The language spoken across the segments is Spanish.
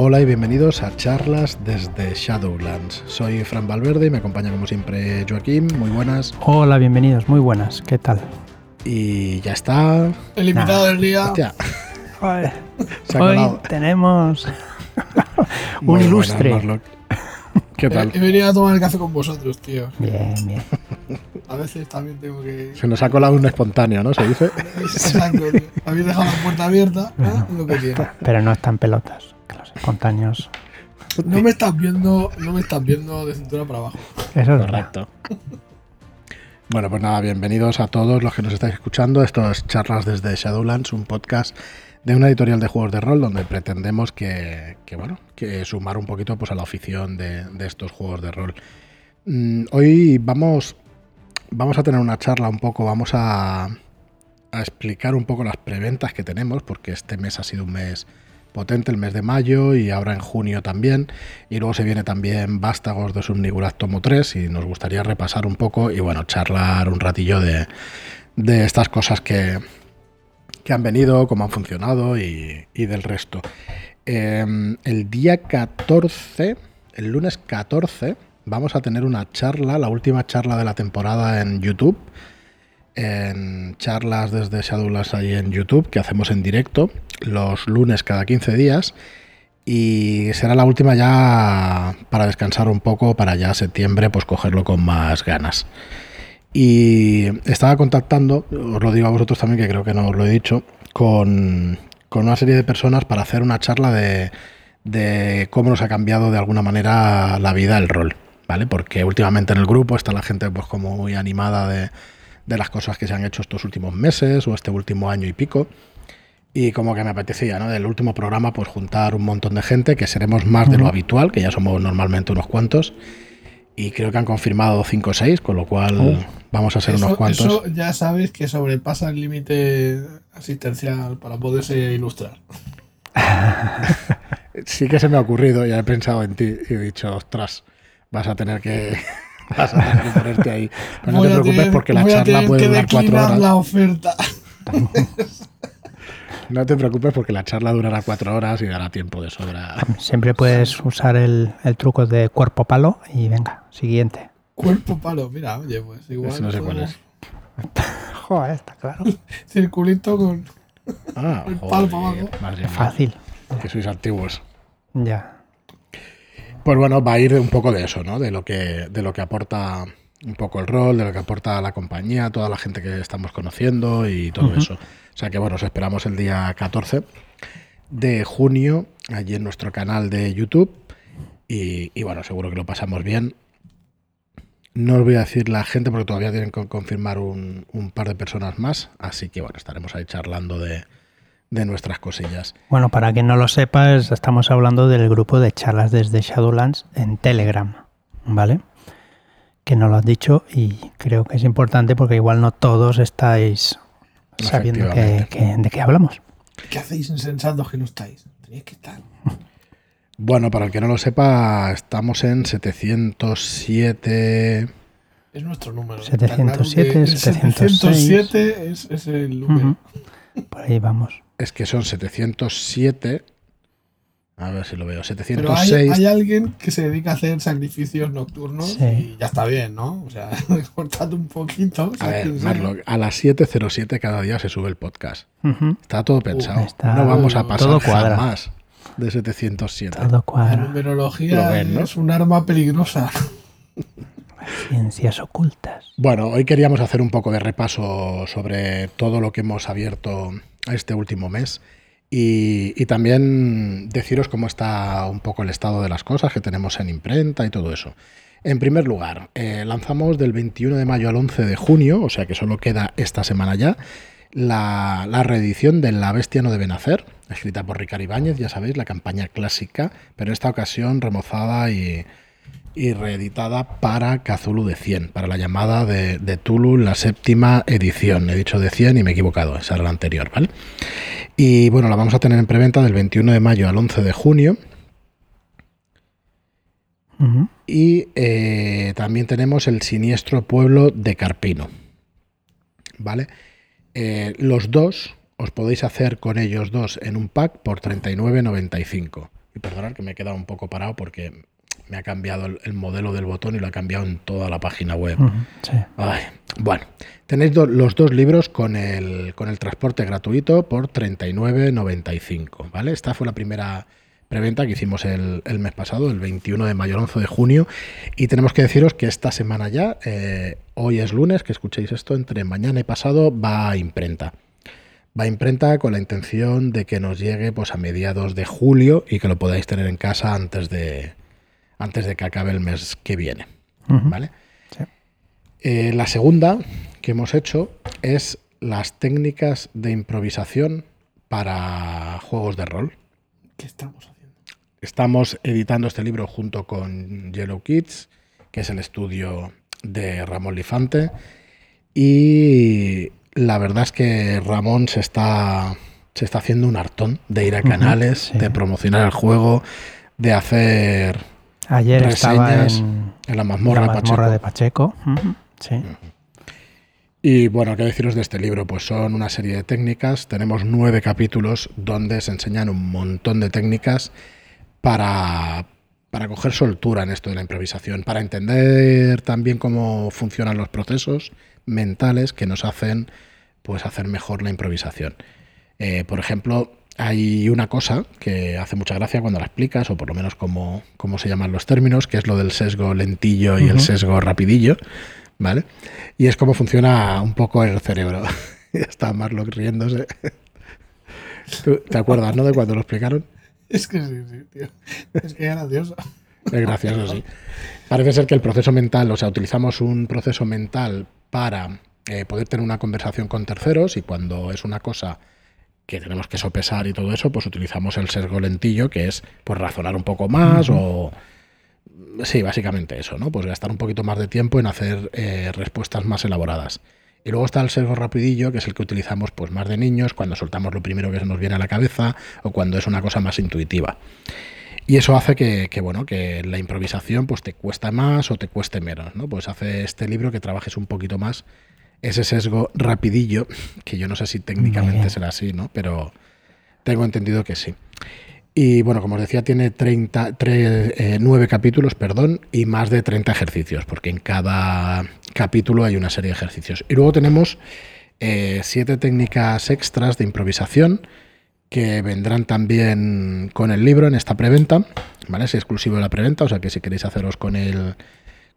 Hola y bienvenidos a charlas desde Shadowlands. Soy Fran Valverde y me acompaña como siempre Joaquín. Muy buenas. Hola, bienvenidos, muy buenas. ¿Qué tal? Y ya está. El invitado del día. Hostia, Hoy, se ha hoy colado. tenemos un ilustre. ¿Qué tal? He venido a tomar el café con vosotros, tío. Bien, bien. A veces también tengo que. Se nos ha colado un espontáneo, ¿no? Se dice. Exacto, tío. Habéis dejado la puerta abierta, ¿eh? lo que tiene. Pero no están pelotas, los espontáneos. No me estás viendo, no me estás viendo de cintura para abajo. Eso es verdad. Correcto. Bueno, pues nada, bienvenidos a todos los que nos estáis escuchando. Esto es Charlas desde Shadowlands, un podcast de una editorial de juegos de rol donde pretendemos que, que, bueno, que sumar un poquito pues, a la afición de, de estos juegos de rol. Mm, hoy vamos, vamos a tener una charla un poco, vamos a, a explicar un poco las preventas que tenemos, porque este mes ha sido un mes potente, el mes de mayo y ahora en junio también. Y luego se viene también Vástagos de Subnigurat Tomo 3 y nos gustaría repasar un poco y bueno, charlar un ratillo de, de estas cosas que, que han venido, cómo han funcionado y, y del resto. Eh, el día 14, el lunes 14, vamos a tener una charla, la última charla de la temporada en YouTube en charlas desde Shadowlands ahí en YouTube que hacemos en directo los lunes cada 15 días y será la última ya para descansar un poco para ya septiembre pues cogerlo con más ganas. Y estaba contactando, os lo digo a vosotros también que creo que no os lo he dicho, con, con una serie de personas para hacer una charla de, de cómo nos ha cambiado de alguna manera la vida el rol, ¿vale? Porque últimamente en el grupo está la gente pues como muy animada de, de las cosas que se han hecho estos últimos meses o este último año y pico. Y como que me apetecía, ¿no? Del último programa, pues juntar un montón de gente, que seremos más de lo habitual, que ya somos normalmente unos cuantos. Y creo que han confirmado 5 o 6, con lo cual Oh. vamos a ser Eso, unos cuantos. eso ya sabes que sobrepasa el límite asistencial para poderse ilustrar. Sí que se me ha ocurrido, ya he pensado en ti y he dicho, ostras, vas a tener que, vas a tener que ponerte ahí. Pero no Voy te preocupes tener- porque la charla puede durar cuatro horas. la oferta. No te preocupes porque la charla durará cuatro horas y dará tiempo de sobra. Siempre puedes usar el, el truco de cuerpo palo y venga, siguiente. Cuerpo palo, mira, oye, pues igual. Ese no sé cuál es. Joder, está claro. Circulito con. Ah, El palo para abajo. fácil. que sois antiguos. Ya. Pues bueno, va a ir un poco de eso, ¿no? De lo que, de lo que aporta un poco el rol, de lo que aporta la compañía, toda la gente que estamos conociendo y todo eso. O sea que bueno, os esperamos el día 14 de junio allí en nuestro canal de YouTube. Y, y bueno, seguro que lo pasamos bien. No os voy a decir la gente porque todavía tienen que confirmar un, un par de personas más. Así que bueno, estaremos ahí charlando de, de nuestras cosillas. Bueno, para quien no lo sepa, es- estamos hablando del grupo de charlas desde Shadowlands en Telegram, ¿vale? Que no lo has dicho y creo que es importante porque igual no todos estáis sabiendo que, Efectivamente. que- de qué hablamos. ¿Qué hacéis insensatos que no estáis? Tenéis que estar. Bueno, para el que no lo sepa, estamos en 707. Es nuestro número. 707, Está claro que el 706. 707 es, es el número. Por ahí vamos. Es que son 707. A ver si lo veo. Pero hay, 706. hay alguien que se dedica a hacer sacrificios nocturnos Sí. y ya está bien, ¿no? O sea, cortad un poquito. A ver. Marlock, a las 707 cada día se sube el podcast. Está todo pensado. está no vamos a pasar jamás de 707. Todo La cuadra. numerología Lo ven, ¿no? es un arma peligrosa. Ciencias ocultas. Bueno, hoy queríamos hacer un poco de repaso sobre todo lo que hemos abierto este último mes y, también deciros cómo está un poco el estado de las cosas que tenemos en imprenta y todo eso. En primer lugar, eh, lanzamos del 21 de mayo al 11 de junio, o sea que solo queda esta semana ya, la, la reedición de La Bestia no debe nacer, escrita por Ricardo Ibáñez, ya sabéis, la campaña clásica, pero en esta ocasión remozada y, y reeditada para Cthulhu de 100, para la llamada de, de Tulu, la séptima edición. He dicho de 100 y me he equivocado, esa era la anterior, ¿vale? Y bueno, la vamos a tener en preventa del 21 de mayo al 11 de junio. Y eh, también tenemos el siniestro pueblo de Carpino. ¿Vale? Eh, los dos os podéis hacer con ellos dos en un pack por 39.95. y perdonad que me he quedado un poco parado porque me ha cambiado el, el modelo del botón y lo ha cambiado en toda la página web. Ujú, sí. Ay, bueno, tenéis do- los dos libros con el, con el transporte gratuito por 39.95, ¿vale? Esta fue la primera preventa que hicimos el, el mes pasado, el 21 de mayo al 11 de junio, y tenemos que deciros que esta semana ya, eh, hoy es lunes, que escuchéis esto, entre mañana y pasado va a imprenta. Va a imprenta con la intención de que nos llegue pues, a mediados de julio y que lo podáis tener en casa antes de, antes de que acabe el mes que viene. ¿vale? Sí. Eh, la segunda que hemos hecho es las técnicas de improvisación para juegos de rol. ¿Qué estamos haciendo? Estamos editando este libro junto con Yellow Kids, que es el estudio de Ramón Lifante. Y la verdad es que Ramón se está, se está haciendo un hartón de ir a canales, sí. de promocionar el juego, de hacer Ayer estaba en en la mazmorra, la mazmorra Pacheco. de Pacheco. Sí. Y bueno, ¿qué deciros de este libro? Pues son una serie de técnicas. Tenemos nueve capítulos donde se enseñan un montón de técnicas para, para coger soltura en esto de la improvisación, para entender también cómo funcionan los procesos mentales que nos hacen pues hacer mejor la improvisación. Eh, por ejemplo, hay una cosa que hace mucha gracia cuando la explicas, o por lo menos cómo, cómo se llaman los términos, que es lo del sesgo lentillo y el sesgo rapidillo, ¿vale? Y es cómo funciona un poco el cerebro. Está Marlock riéndose. ¿Tú ¿Te acuerdas, no? De cuando lo explicaron. Es que sí, sí, tío. Es que es gracioso. Es gracioso, sí. Parece ser que el proceso mental, o sea, utilizamos un proceso mental para eh, poder tener una conversación con terceros y cuando es una cosa que tenemos que sopesar y todo eso, pues utilizamos el sesgo lentillo, que es pues razonar un poco más o... Sí, básicamente eso, ¿no? Pues gastar un poquito más de tiempo en hacer eh, respuestas más elaboradas. Y luego está el sesgo rapidillo, que es el que utilizamos pues más de niños, cuando soltamos lo primero que se nos viene a la cabeza o cuando es una cosa más intuitiva. Y eso hace que, que, bueno, que la improvisación pues te cuesta más o te cueste menos, ¿no? Pues hace este libro que trabajes un poquito más ese sesgo rapidillo, que yo no sé si técnicamente será así, ¿no? Pero tengo entendido que sí. Y bueno, como os decía, tiene 30, tre- eh, nueve capítulos, perdón, y más de 30 ejercicios, porque en cada capítulo hay una serie de ejercicios. Y luego tenemos eh, siete técnicas extras de improvisación que vendrán también con el libro en esta preventa, ¿vale? Es exclusivo de la preventa, o sea que si queréis haceros con el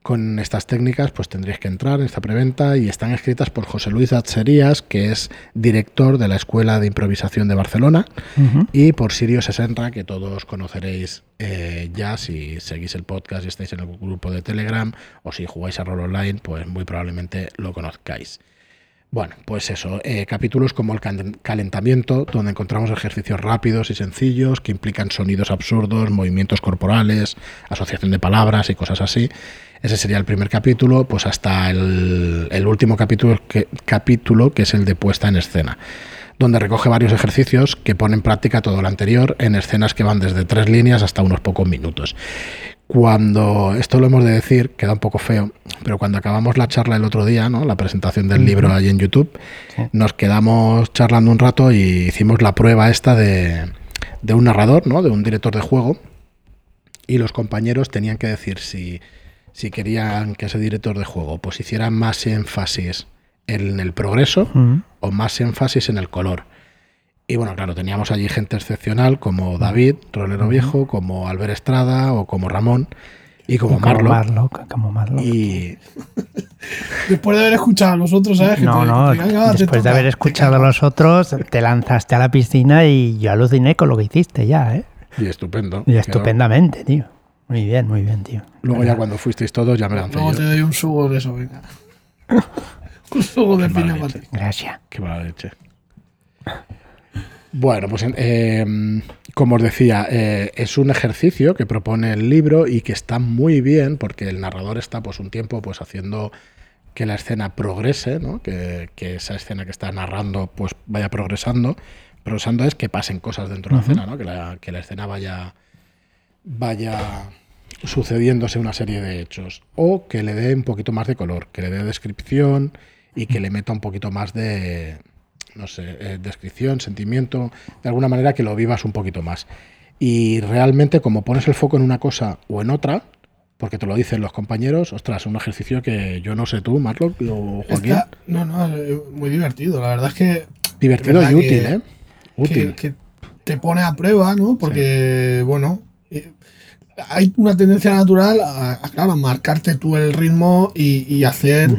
con estas técnicas, pues tendréis que entrar en esta preventa y están escritas por José Luis Atserías, que es director de la Escuela de Improvisación de Barcelona, y por Sirio Sesenra, que todos conoceréis eh, ya si seguís el podcast y estáis en el grupo de Telegram o si jugáis a rol online, pues muy probablemente lo conozcáis. Bueno, pues eso, eh, capítulos como el calentamiento, donde encontramos ejercicios rápidos y sencillos que implican sonidos absurdos, movimientos corporales, asociación de palabras y cosas así. Ese sería el primer capítulo, pues hasta el, último capítulo capítulo, que es el de puesta en escena, donde recoge varios ejercicios que pone en práctica todo lo anterior en escenas que van desde tres líneas hasta unos pocos minutos. Cuando, esto lo hemos de decir, queda un poco feo, pero cuando acabamos la charla el otro día, ¿no? la presentación del libro ahí en YouTube, Sí. nos quedamos charlando un rato y hicimos la prueba esta de, de un narrador, ¿no? de un director de juego, y los compañeros tenían que decir si, si querían que ese director de juego pues hiciera más énfasis en el progreso o más énfasis en el color. Y bueno, claro, teníamos allí gente excepcional como David, Rolero Viejo, como Albert Estrada o como Ramón y como, Y como Marlo. Marlock, como Marlock. Y Después de haber escuchado a los otros, ¿sabes? Que No, te- no, te te después de toca, haber escuchado a los otros, te lanzaste a la piscina y yo aluciné con lo que hiciste ya, ¿eh? y estupendo. Y Quedó- estupendamente, tío. Muy bien, muy bien, tío. Luego ya cuando fuisteis todos ya me lancé Luego yo. te doy un sugo de eso, venga. un sugo de Qué ti. Gracias. Qué mala leche. Bueno, pues eh, como os decía, eh, es un ejercicio que propone el libro y que está muy bien porque el narrador está pues un tiempo pues haciendo que la escena progrese, ¿no? que, que esa escena que está narrando pues vaya progresando. Progresando es que pasen cosas dentro de la escena, ¿no? que, la, que la escena vaya, vaya sucediéndose una serie de hechos. O que le dé un poquito más de color, que le dé descripción y que le meta un poquito más de, no sé, eh, descripción, sentimiento, de alguna manera que lo vivas un poquito más. Y realmente, como pones el foco en una cosa o en otra, porque te lo dicen los compañeros, ostras, un ejercicio que yo no sé tú, Marlock o Joaquín. Está- no, no, muy divertido. La verdad es que Divertido y que- útil, ¿eh? Útil. que, que te pone a prueba, ¿no? Porque, bueno, eh, hay una tendencia natural a, a, claro, marcarte tú el ritmo y, y hacer.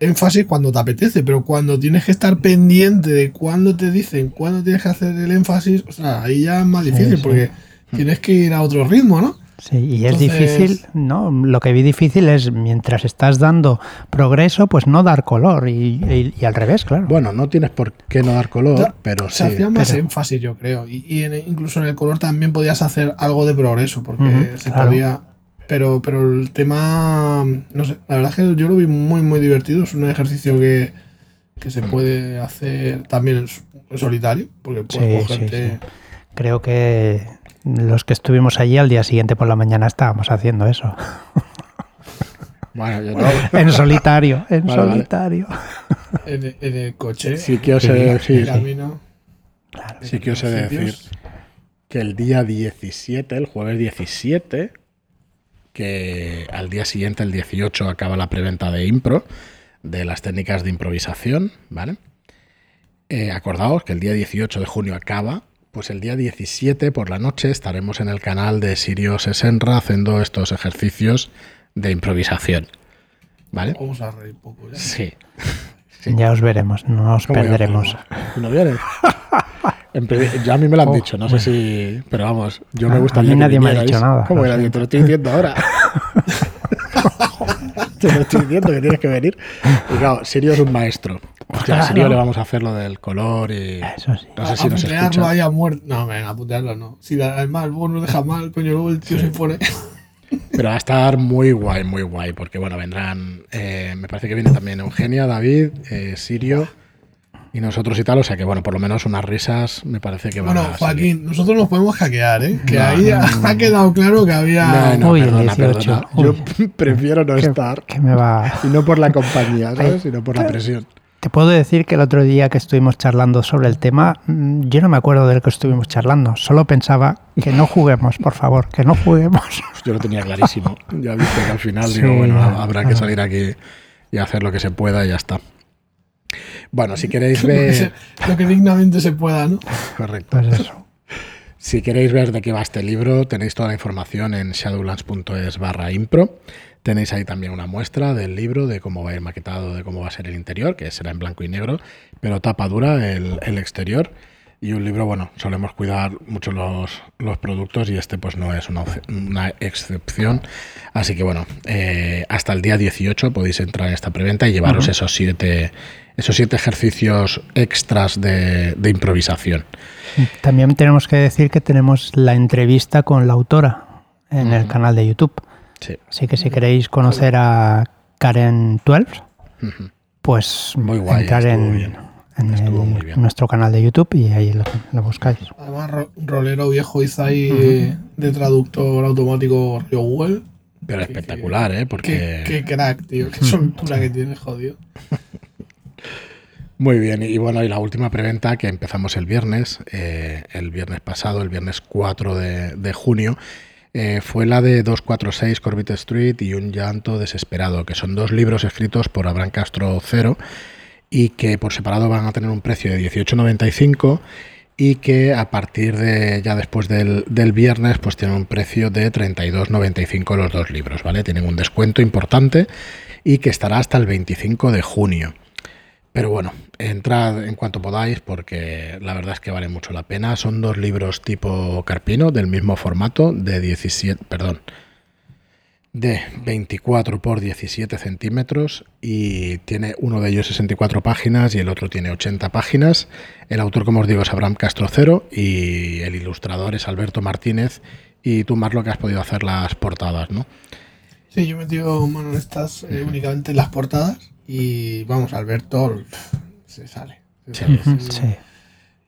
Énfasis cuando te apetece, pero cuando tienes que estar pendiente de cuándo te dicen, cuándo tienes que hacer el énfasis, o sea, ahí ya es más difícil sí. porque tienes que ir a otro ritmo, ¿no? Sí, y es difícil, ¿no? Lo que vi difícil es mientras estás dando progreso, pues no dar color y, y- y al revés, claro. Bueno, no tienes por qué no dar color, Ya, pero Se sí. hacía más pero- énfasis, yo creo. Y, y en- incluso en el color también podías hacer algo de progreso, porque Ujú, se claro. podía. Pero, pero el tema, no sé, la verdad es que yo lo vi muy, muy divertido. Es un ejercicio que, que se puede hacer también en, solitario, porque puedes Sí, sí, cogerte- sí. Creo que los que estuvimos allí al día siguiente por la mañana estábamos haciendo eso. Bueno, yo no. en solitario, en Vale, vale. solitario. en, el- en el coche, Sí que os he Sí, de decir, camino. sí que os he de decir que el día 17, el jueves 17, que al día siguiente, el 18, acaba la preventa de impro, de las técnicas de improvisación, ¿vale? Eh, acordaos que el día 18 de junio acaba, pues el día 17 por la noche estaremos en el canal de Sirius Esenra haciendo estos ejercicios de improvisación, ¿vale? Vamos a reír un poco ya. Sí. Sí. Ya os veremos, no os ¿Cómo ya perderemos. ¿No vienes? Ya a mí me lo han Oh, dicho, no sé si. Pero vamos, yo me A- a gustaría. mí que nadie me ha dicho nada, ¿Cómo que nadie? Te lo estoy diciendo ahora. Te lo estoy diciendo que tienes que venir. Y claro, Sirio es un maestro. Hostia, a. Sirio le vamos a hacer lo del color y. Eso sí. No sé si a nos escucha. ahí a muerte. No, venga, putearlo no. Si además luego nos deja mal, coño, luego el tío se pone. Pero va a estar muy guay, muy guay. Porque bueno, vendrán. eh, me parece que viene también Eugenia, David, eh, Sirio y nosotros y tal. O sea que bueno, por lo menos unas risas me parece que van Bueno, a. salir. Joaquín, nosotros nos podemos hackear, ¿eh? Que No, ahí ha, ha quedado claro que había. No, no, Uy, el perdona, 18. perdona. Yo prefiero no que, estar. que me va. Y no por la compañía, ¿sabes? Sino por la presión. Te puedo decir que el otro día que estuvimos charlando sobre el tema, mm, yo no me acuerdo de lo que estuvimos charlando. Solo pensaba que no juguemos, por favor, que no juguemos. Yo lo tenía clarísimo. Ya viste que al final Sí, digo, bueno, habrá que salir aquí y hacer lo que se pueda y ya está. Bueno, si queréis ver. lo que dignamente se pueda, ¿no? Correcto. Pues eso. Si queréis ver de qué va este libro, tenéis toda la información en shadowlands.es barra impro. Tenéis ahí también una muestra del libro, de cómo va a ir maquetado, de cómo va a ser el interior, que será en blanco y negro, pero tapa dura el, el exterior. Y un libro, bueno, solemos cuidar mucho los, los productos y este pues no es una, una excepción. Así que bueno, eh, hasta el día 18 podéis entrar en esta preventa y llevaros esos siete esos siete ejercicios extras de, de improvisación. También tenemos que decir que tenemos la entrevista con la autora en el canal de YouTube. Sí. Así que si queréis conocer a Karen 12, Ujú. pues Muy guay, entrar en, bien. en el- nuestro canal de YouTube y ahí lo, lo buscáis. Además, Ro- Rolero Viejo hizo ahí de traductor automático Río Google. Pero espectacular, ¿eh? Qué, Porque... qué crack, tío. Qué soltura que tiene, jodido. Muy bien, y bueno, y la última preventa que empezamos el viernes, eh, el viernes pasado, el viernes 4 de, junio, eh, fue la de 246 Corbett Street y Un llanto desesperado, que son dos libros escritos por Abraham Castro Cero y que por separado van a tener un precio de 18,95 y que a partir de ya después del, del viernes pues tienen un precio de 32,95 los dos libros, ¿vale? Tienen un descuento importante y que estará hasta el 25 de junio. Pero bueno, entrad en cuanto podáis porque la verdad es que vale mucho la pena. Son dos libros tipo Carpino del mismo formato de 17, perdón, de 24 por 17 centímetros y tiene uno de ellos 64 páginas y el otro tiene 80 páginas. El autor, como os digo, es Abraham Castrocero y el ilustrador es Alberto Martínez. Y tú, Marlo, que has podido hacer las portadas, ¿no? Sí, yo he metido mano en estas eh, únicamente en las portadas y vamos, Alberto se sale. se Sí.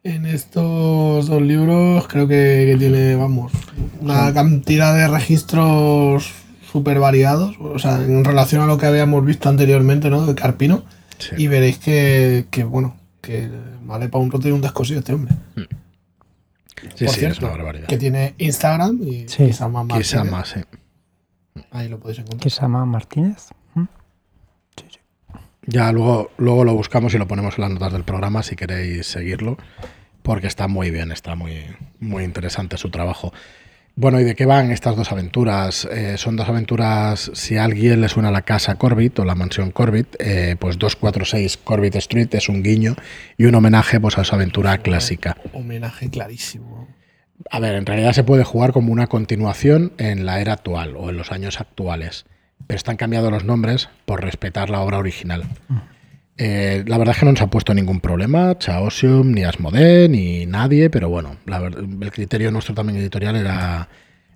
En estos dos libros creo que, que tiene, vamos, una cantidad de registros súper variados, o sea, en relación a lo que habíamos visto anteriormente, ¿no? De Carpino. Sí. Y veréis que, que, bueno, que vale para un roto y un descosido este hombre. Sí, Por sí, cierto, es una barbaridad. que tiene Instagram y Sí. Kisama Martínez. Kisama, sí. Ahí lo podéis encontrar. ¿Qué se llama Martínez? Ya luego, luego lo buscamos y lo ponemos en las notas del programa si queréis seguirlo, porque está muy bien, está muy, muy interesante su trabajo. Bueno, ¿y de qué van estas dos aventuras? Eh, son dos aventuras, si a alguien le suena la casa Corbett o la mansión Corbett, eh, pues 246 Corbett Street es un guiño y un homenaje pues, a su aventura clásica. Homenaje clarísimo. A ver, en realidad se puede jugar como una continuación en la era actual o en los años actuales, pero están cambiados los nombres por respetar la obra original. Eh, la verdad es que no nos ha puesto ningún problema, Chaosium, ni Asmodee, ni nadie, pero bueno, el criterio nuestro también editorial era,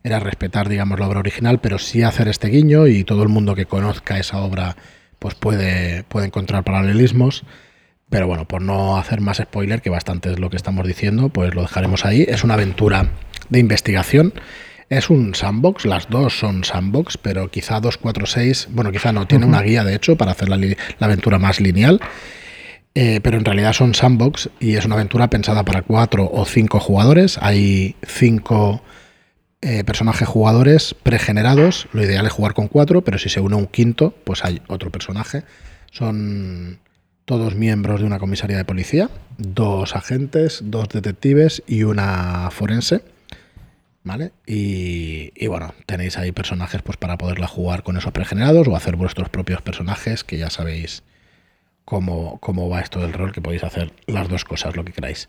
era respetar, digamos, la obra original, pero sí hacer este guiño y todo el mundo que conozca esa obra pues puede, puede encontrar paralelismos. Pero bueno, por no hacer más spoiler, que bastante es lo que estamos diciendo, pues lo dejaremos ahí. Es una aventura de investigación. Es un sandbox, las dos son sandbox, pero quizá 246, bueno, quizá no, tiene una guía de hecho para hacer la, aventura más lineal. Eh, pero en realidad son sandbox y es una aventura pensada para cuatro o cinco jugadores. Hay cinco eh, personajes jugadores pregenerados. Lo ideal es jugar con cuatro, pero si se une un quinto, pues hay otro personaje. Son todos miembros de una comisaría de policía, dos agentes, dos detectives y una forense. ¿Vale? Y, y bueno, tenéis ahí personajes pues para poderla jugar con esos pregenerados o hacer vuestros propios personajes, que ya sabéis cómo, cómo va esto del rol, que podéis hacer las dos cosas, lo que queráis.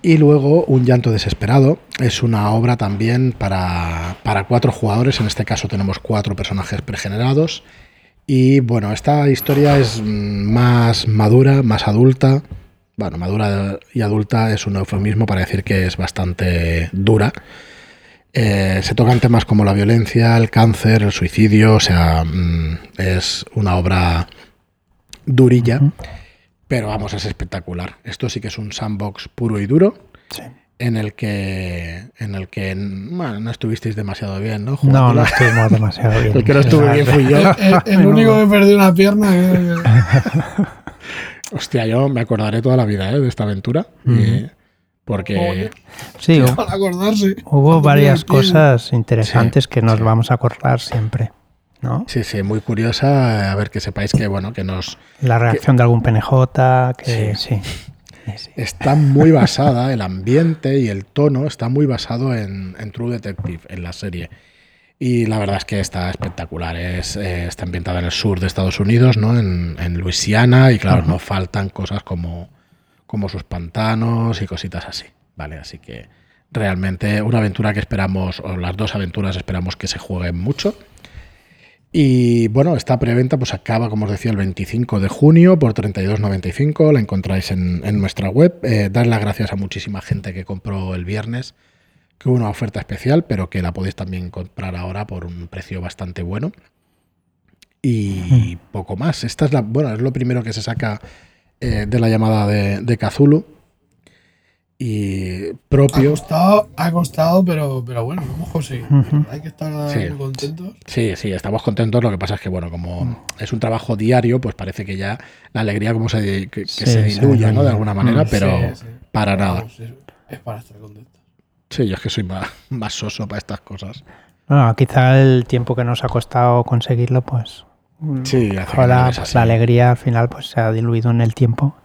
Y luego Un llanto desesperado es una obra también para, para cuatro jugadores, en este caso tenemos cuatro personajes pregenerados. Y bueno, esta historia es mm, más madura, más adulta. Bueno, madura y adulta es un eufemismo para decir que es bastante dura. Eh, se tocan temas como la violencia, el cáncer, el suicidio, o sea, mm, es una obra durilla, pero vamos, es espectacular. Esto sí que es un sandbox puro y duro, Sí. en el que, en el que bueno, no estuvisteis demasiado bien, ¿no? No, Jugándola. no estuvimos demasiado bien. El que no estuve bien fui yo. El, el único que perdió una pierna. Hostia, yo me acordaré toda la vida ¿eh? de esta aventura. porque. Sí, hu- Para acordarse. hubo varias cosas interesantes que nos sí. vamos a acordar siempre. ¿no? sí, sí, muy curiosa. A ver, que sepáis que, bueno, que nos La reacción de algún PNJ, que sí. sí, sí. está muy basada, el ambiente y el tono está muy basado en, en True Detective, en la serie. Y la verdad es que está espectacular. Es, eh, está ambientada en el sur de Estados Unidos, ¿no? En, en Luisiana, y claro, no faltan cosas como, como sus pantanos y cositas así. ¿Vale? Así que realmente una aventura que esperamos, o las dos aventuras esperamos que se jueguen mucho. Y bueno, esta preventa pues acaba, como os decía, el 25 de junio por 32.95. La encontráis en, en nuestra web. Eh, dar las gracias a muchísima gente que compró el viernes, que hubo una oferta especial, pero que la podéis también comprar ahora por un precio bastante bueno. Y poco más. Esta es la, bueno, es lo primero que se saca eh, de la llamada de, de Cthulhu. Y Ha propio. costado, ha costado, pero, pero bueno, lo hemos conseguido. Ujú. Hay que estar Sí. muy contentos. Sí, sí, estamos contentos. Lo que pasa es que, bueno, como es un trabajo diario, pues parece que ya la alegría como se, que, que Sí, se diluye, ¿no? De alguna manera, Mm. pero Sí, sí. para nada. vamos, es, es para estar contentos. Sí, yo es que soy más, más soso para estas cosas. Bueno, quizá el tiempo que nos ha costado conseguirlo, pues Sí, ahora no es pues, la alegría al final pues se ha diluido en el tiempo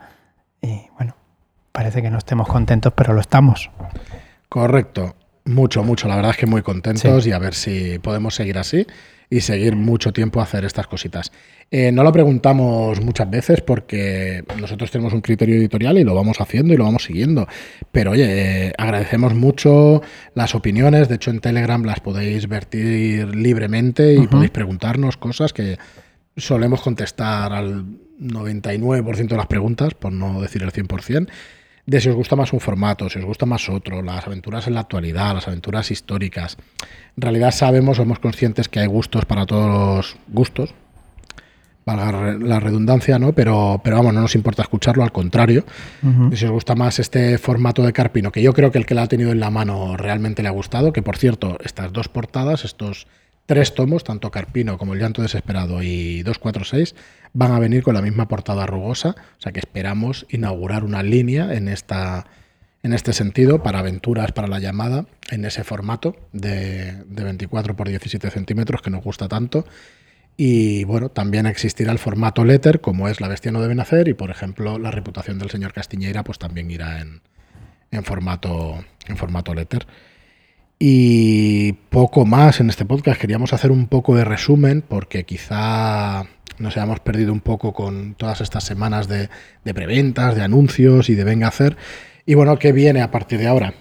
y bueno, parece que no estemos contentos, pero lo estamos. Correcto. Mucho, mucho. La verdad es que muy contentos y a ver si podemos seguir así y seguir mucho tiempo a hacer estas cositas. Eh, no lo preguntamos muchas veces porque nosotros tenemos un criterio editorial y lo vamos haciendo y lo vamos siguiendo. Pero oye, eh, agradecemos mucho las opiniones. De hecho, en Telegram las podéis vertir libremente y podéis preguntarnos cosas que solemos contestar al 99% de las preguntas, por no decir el 100% de si os gusta más un formato, si os gusta más otro, las aventuras en la actualidad, las aventuras históricas. En realidad sabemos, somos conscientes que hay gustos para todos los gustos, valga la redundancia, ¿no? Pero, pero vamos, no nos importa escucharlo, al contrario. Si os gusta más este formato de Carpino, que yo creo que el que la ha tenido en la mano realmente le ha gustado, que por cierto, estas dos portadas, estos tres tomos, tanto Carpino como El llanto desesperado y 246, van a venir con la misma portada rugosa, o sea que esperamos inaugurar una línea en esta en este sentido, para aventuras para la llamada, en ese formato de, de 24 por 17 centímetros que nos gusta tanto. Y bueno, también existirá el formato letter, como es La bestia no debe nacer, y por ejemplo, la reputación del señor Castiñeira, pues también irá en, en formato, en formato letter. Y poco más en este podcast. Queríamos hacer un poco de resumen, porque quizá nos hayamos perdido un poco con todas estas semanas de, de preventas, de anuncios y de venga a hacer. Y bueno, ¿qué viene a partir de ahora?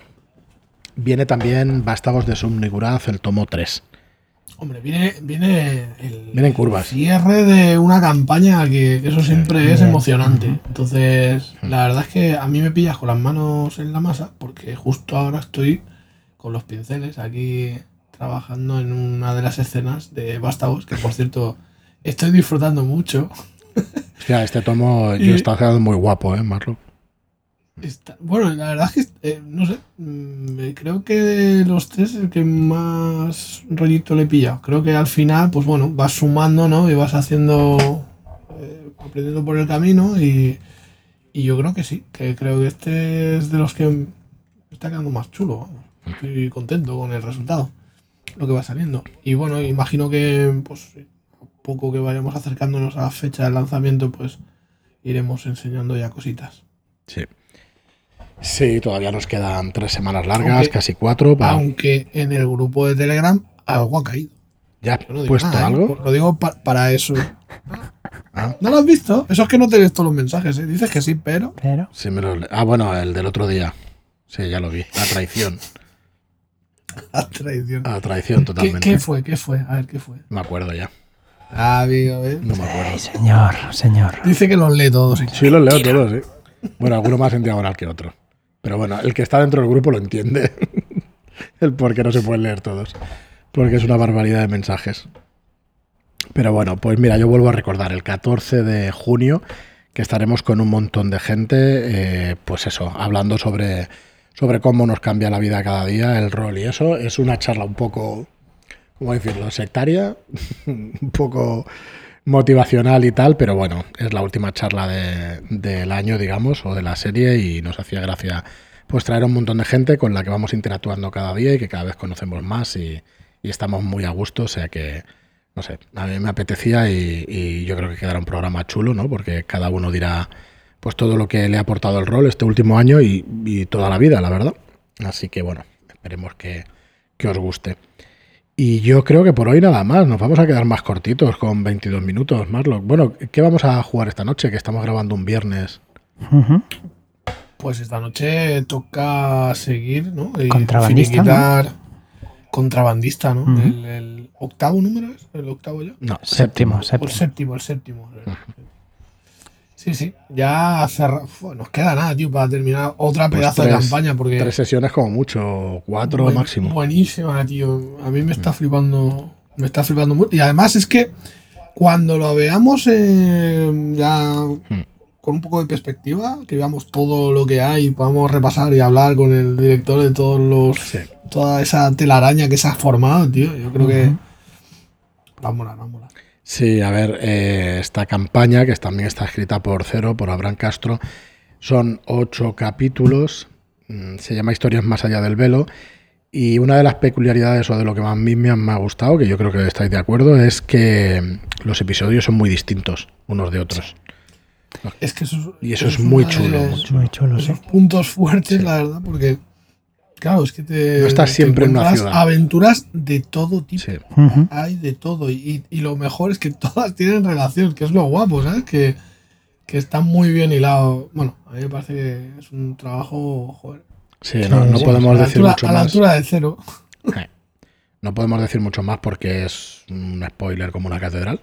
Viene también Vástagos de Sumniguraz, el tomo 3. Hombre, viene, viene el, Vienen curvas. cierre de una campaña que, que eso siempre es emocionante. Entonces, la verdad es que a mí me pillas con las manos en la masa, porque justo ahora estoy con los pinceles aquí trabajando en una de las escenas de Vástagos, que por cierto estoy disfrutando mucho. Hostia, este tomo Y- está quedando muy guapo, ¿eh, Marlo? Está- bueno, la verdad es que, eh, no sé, mm, creo que de los tres el que más rollito le he pillado. Creo que al final, pues bueno, vas sumando, ¿no? Y vas haciendo, eh, aprendiendo por el camino y, y yo creo que sí, que creo que este es de los que está quedando más chulo, vamos. Estoy contento con el resultado, lo que va saliendo. Y bueno, imagino que, pues, a poco que vayamos acercándonos a la fecha del lanzamiento, pues iremos enseñando ya cositas. Sí. Sí, todavía nos quedan tres semanas largas, Aunque- casi cuatro. para- Aunque en el grupo de Telegram algo ha caído. ¿Ya no puesto nada, ¿eh? algo? Lo digo pa- para eso. Ah, ¿No lo has visto? Eso es que no te lees todos los mensajes. ¿eh? Dices que sí, pero. Pero sí me lo le- ah, bueno, el del otro día. Sí, ya lo vi. La traición. A traición. La traición ¿Qué, totalmente. qué fue? ¿Qué fue? A ver, ¿qué fue? Me acuerdo ya. Ah, amigo, ¿eh? No me acuerdo. Ay, señor, señor. Dice que los lee todos. Sí, los leo todos, sí. Bueno, alguno más en diagonal que otro. Pero bueno, el que está dentro del grupo lo entiende. el por qué no se pueden leer todos. Porque es una barbaridad de mensajes. Pero bueno, pues mira, yo vuelvo a recordar el 14 de junio que estaremos con un montón de gente, eh, pues eso, hablando sobre, sobre cómo nos cambia la vida cada día, el rol y eso. Es una charla un poco, ¿cómo decirlo?, sectaria, un poco motivacional y tal, pero bueno, es la última charla de- del año, digamos, o de la serie y nos hacía gracia pues traer un montón de gente con la que vamos interactuando cada día y que cada vez conocemos más y, y estamos muy a gusto, o sea que, no sé, a mí me apetecía y, y yo creo que quedará un programa chulo, ¿no? Porque cada uno dirá pues todo lo que le ha aportado el rol este último año y, y toda la vida, la verdad. Así que bueno, esperemos que, que os guste. Y yo creo que por hoy nada más, nos vamos a quedar más cortitos con 22 minutos, Marlock. Bueno, ¿qué vamos a jugar esta noche? Que estamos grabando un viernes. Pues esta noche toca seguir, ¿no? Y Contrabandista, finiquitar Contrabandista, ¿no? El, el octavo número es, el octavo ya. No, Séptimo, O el séptimo. séptimo, el séptimo. Sí, sí. Ya cerra... Uf, nos queda nada, tío, para terminar otra Pues pedazo tres- de campaña. Porque Tres sesiones como mucho, cuatro buen- máximo. Buenísima, tío. A mí me está flipando. Me está flipando mucho. Y además es que cuando lo veamos eh, ya Hmm. con un poco de perspectiva, que veamos todo lo que hay, podamos repasar y hablar con el director de todos los. Sí. toda esa telaraña que se ha formado, tío. Yo creo que. Va a molar, va a. Sí, a ver, eh, esta campaña, que también está escrita por Cero, por Abraham Castro, son ocho capítulos, mm, se llama Historias más allá del velo, y una de las peculiaridades o de lo que más a mí me ha- gustado, que yo creo que estáis de acuerdo, es que mm, los episodios son muy distintos unos de otros. Es que eso Y eso es muy chulo, los- muy Muy chulo, sí. esos puntos fuertes, la verdad, porque. Claro, es que te. No estás te siempre en una ciudad. Aventuras de todo tipo. Sí, hay de todo. Y, y lo mejor es que todas tienen relación, que es lo guapo, ¿sabes? Que, que está muy bien hilado. Bueno, a mí me parece que es un trabajo. Joder, sí, no, no sí, podemos decir altura, mucho a la más. altura de cero. Eh, No podemos decir mucho más porque es un spoiler como una catedral.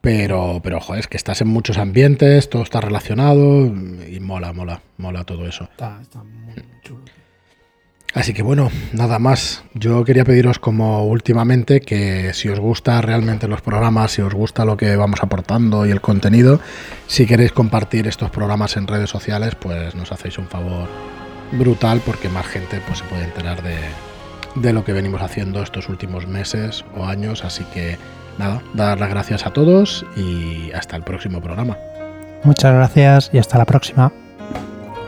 Pero, pero joder, es que estás en muchos ambientes, todo está relacionado y mola, mola, mola todo eso. Está, está muy chulo. Así que bueno, nada más. Yo quería pediros como últimamente que si os gusta realmente los programas, si os gusta lo que vamos aportando y el contenido, si queréis compartir estos programas en redes sociales, pues nos hacéis un favor brutal porque más gente pues, se puede enterar de, de lo que venimos haciendo estos últimos meses o años. Así que nada, dar las gracias a todos y hasta el próximo programa. Muchas gracias y hasta la próxima.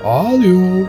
Adiós.